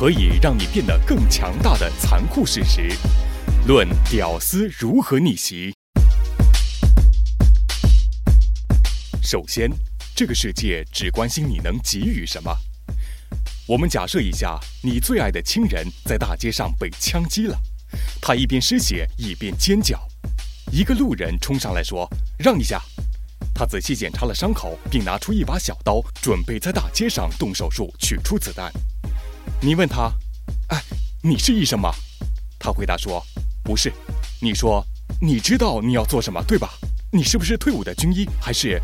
可以让你变得更强大的残酷事实。论屌丝如何逆袭。首先，这个世界只关心你能给予什么。我们假设一下，你最爱的亲人在大街上被枪击了，他一边失血一边尖叫。一个路人冲上来说：“让一下。”他仔细检查了伤口，并拿出一把小刀，准备在大街上动手术取出子弹。你问他：“哎，你是医生吗？”他回答说：“不是。”你说：“你知道你要做什么，对吧？你是不是退伍的军医？还是……”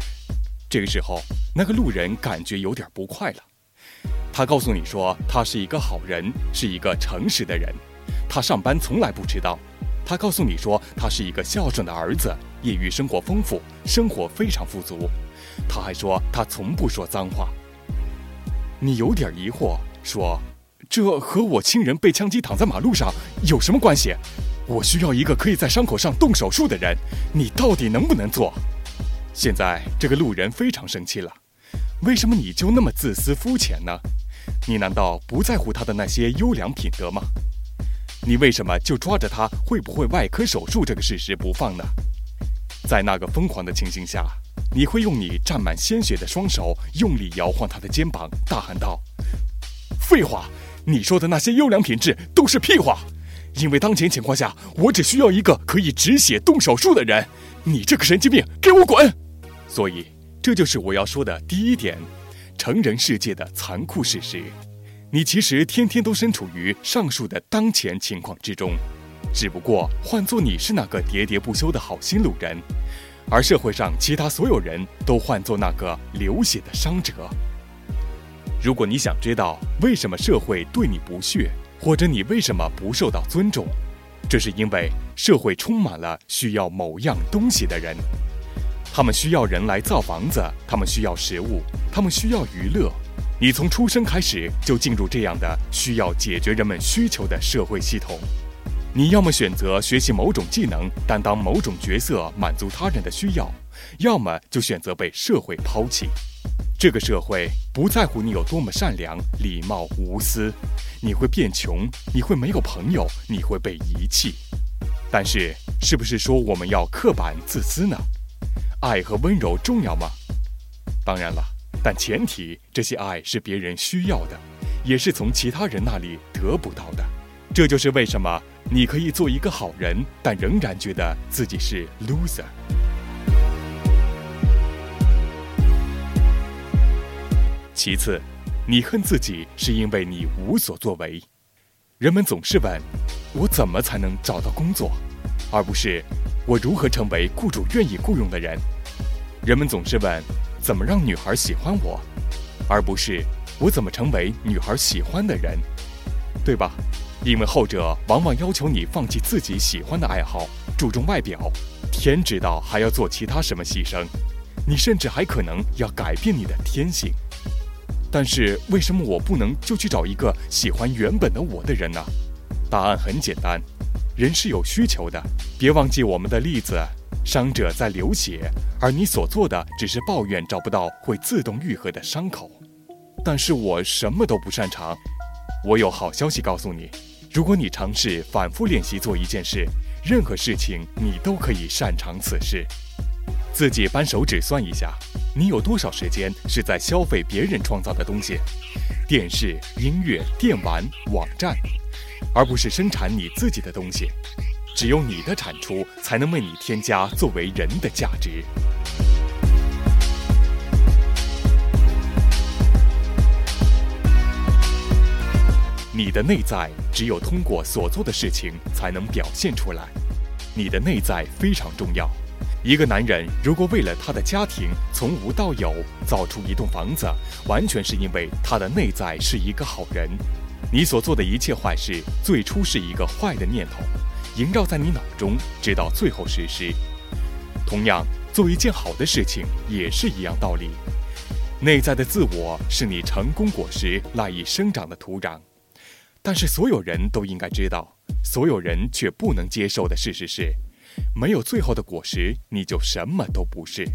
这个时候，那个路人感觉有点不快了。他告诉你说，他是一个好人，是一个诚实的人，他上班从来不迟到。他告诉你说，他是一个孝顺的儿子，业余生活丰富，生活非常富足。他还说他从不说脏话。你有点疑惑，说：“这和我亲人被枪击躺在马路上有什么关系？我需要一个可以在伤口上动手术的人，你到底能不能做？”现在这个路人非常生气了，为什么你就那么自私肤浅呢？你难道不在乎他的那些优良品德吗？你为什么就抓着他会不会外科手术这个事实不放呢？在那个疯狂的情形下，你会用你沾满鲜血的双手用力摇晃他的肩膀，大喊道：“废话！你说的那些优良品质都是屁话！因为当前情况下，我只需要一个可以止血动手术的人。你这个神经病，给我滚！”所以，这就是我要说的第一点：成人世界的残酷事实。你其实天天都身处于上述的当前情况之中，只不过换做你是那个喋喋不休的好心路人，而社会上其他所有人都换作那个流血的伤者。如果你想知道为什么社会对你不屑，或者你为什么不受到尊重，这是因为社会充满了需要某样东西的人，他们需要人来造房子，他们需要食物，他们需要娱乐。你从出生开始就进入这样的需要解决人们需求的社会系统，你要么选择学习某种技能，担当某种角色，满足他人的需要，要么就选择被社会抛弃。这个社会不在乎你有多么善良、礼貌、无私，你会变穷，你会没有朋友，你会被遗弃。但是，是不是说我们要刻板自私呢？爱和温柔重要吗？当然了。但前提，这些爱是别人需要的，也是从其他人那里得不到的。这就是为什么你可以做一个好人，但仍然觉得自己是 loser。其次，你恨自己是因为你无所作为。人们总是问：我怎么才能找到工作？而不是我如何成为雇主愿意雇佣的人。人们总是问。怎么让女孩喜欢我，而不是我怎么成为女孩喜欢的人，对吧？因为后者往往要求你放弃自己喜欢的爱好，注重外表，天知道还要做其他什么牺牲。你甚至还可能要改变你的天性。但是为什么我不能就去找一个喜欢原本的我的人呢？答案很简单，人是有需求的。别忘记我们的例子。伤者在流血，而你所做的只是抱怨找不到会自动愈合的伤口。但是我什么都不擅长。我有好消息告诉你：如果你尝试反复练习做一件事，任何事情你都可以擅长此事。自己扳手指算一下，你有多少时间是在消费别人创造的东西？电视、音乐、电玩、网站，而不是生产你自己的东西。只有你的产出才能为你添加作为人的价值。你的内在只有通过所做的事情才能表现出来。你的内在非常重要。一个男人如果为了他的家庭从无到有造出一栋房子，完全是因为他的内在是一个好人。你所做的一切坏事，最初是一个坏的念头。萦绕在你脑中，直到最后实施。同样，做一件好的事情也是一样道理。内在的自我是你成功果实赖以生长的土壤。但是，所有人都应该知道，所有人却不能接受的事实是：没有最后的果实，你就什么都不是。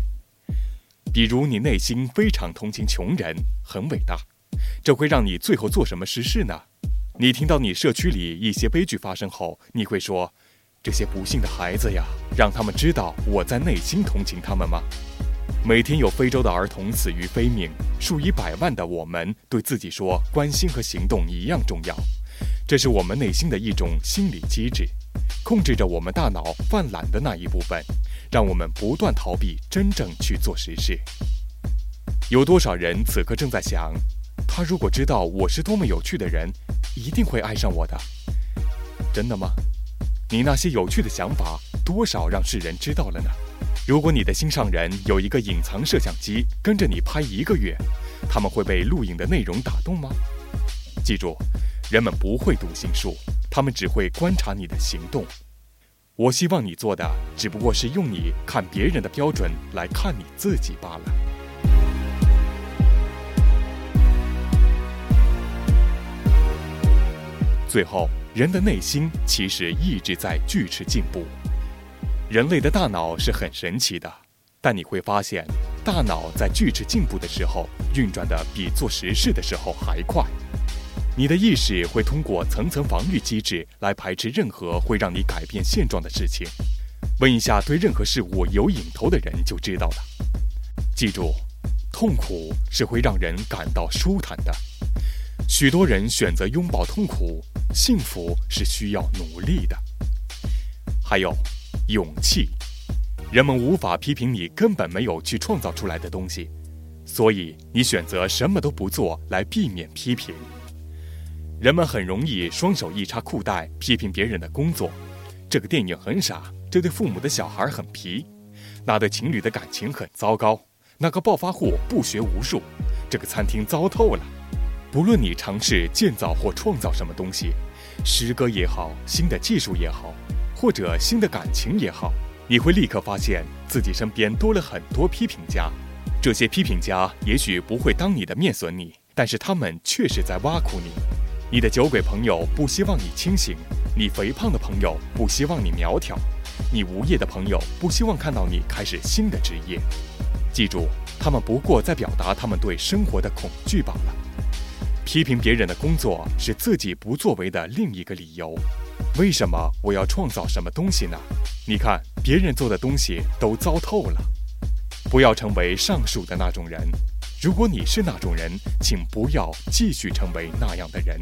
比如，你内心非常同情穷人，很伟大，这会让你最后做什么实事呢？你听到你社区里一些悲剧发生后，你会说：“这些不幸的孩子呀，让他们知道我在内心同情他们吗？”每天有非洲的儿童死于非命，数以百万的我们对自己说：“关心和行动一样重要。”这是我们内心的一种心理机制，控制着我们大脑犯懒的那一部分，让我们不断逃避真正去做实事。有多少人此刻正在想：他如果知道我是多么有趣的人，一定会爱上我的？真的吗？你那些有趣的想法，多少让世人知道了呢？如果你的心上人有一个隐藏摄像机，跟着你拍一个月，他们会被录影的内容打动吗？记住，人们不会读心术，他们只会观察你的行动。我希望你做的，只不过是用你看别人的标准来看你自己罢了。最后，人的内心其实一直在锯齿进步。人类的大脑是很神奇的，但你会发现，大脑在锯齿进步的时候运转的比做实事的时候还快。你的意识会通过层层防御机制来排斥任何会让你改变现状的事情。问一下对任何事物有瘾头的人就知道了。记住，痛苦是会让人感到舒坦的。许多人选择拥抱痛苦，幸福是需要努力的。还有。勇气，人们无法批评你根本没有去创造出来的东西，所以你选择什么都不做来避免批评。人们很容易双手一插裤袋批评别人的工作，这个电影很傻，这对父母的小孩很皮，那对情侣的感情很糟糕，那个暴发户不学无术，这个餐厅糟透了。不论你尝试建造或创造什么东西，诗歌也好，新的技术也好。或者新的感情也好，你会立刻发现自己身边多了很多批评家。这些批评家也许不会当你的面损你，但是他们确实在挖苦你。你的酒鬼朋友不希望你清醒，你肥胖的朋友不希望你苗条，你无业的朋友不希望看到你开始新的职业。记住，他们不过在表达他们对生活的恐惧罢了。批评别人的工作是自己不作为的另一个理由。为什么我要创造什么东西呢？你看，别人做的东西都糟透了。不要成为上述的那种人。如果你是那种人，请不要继续成为那样的人。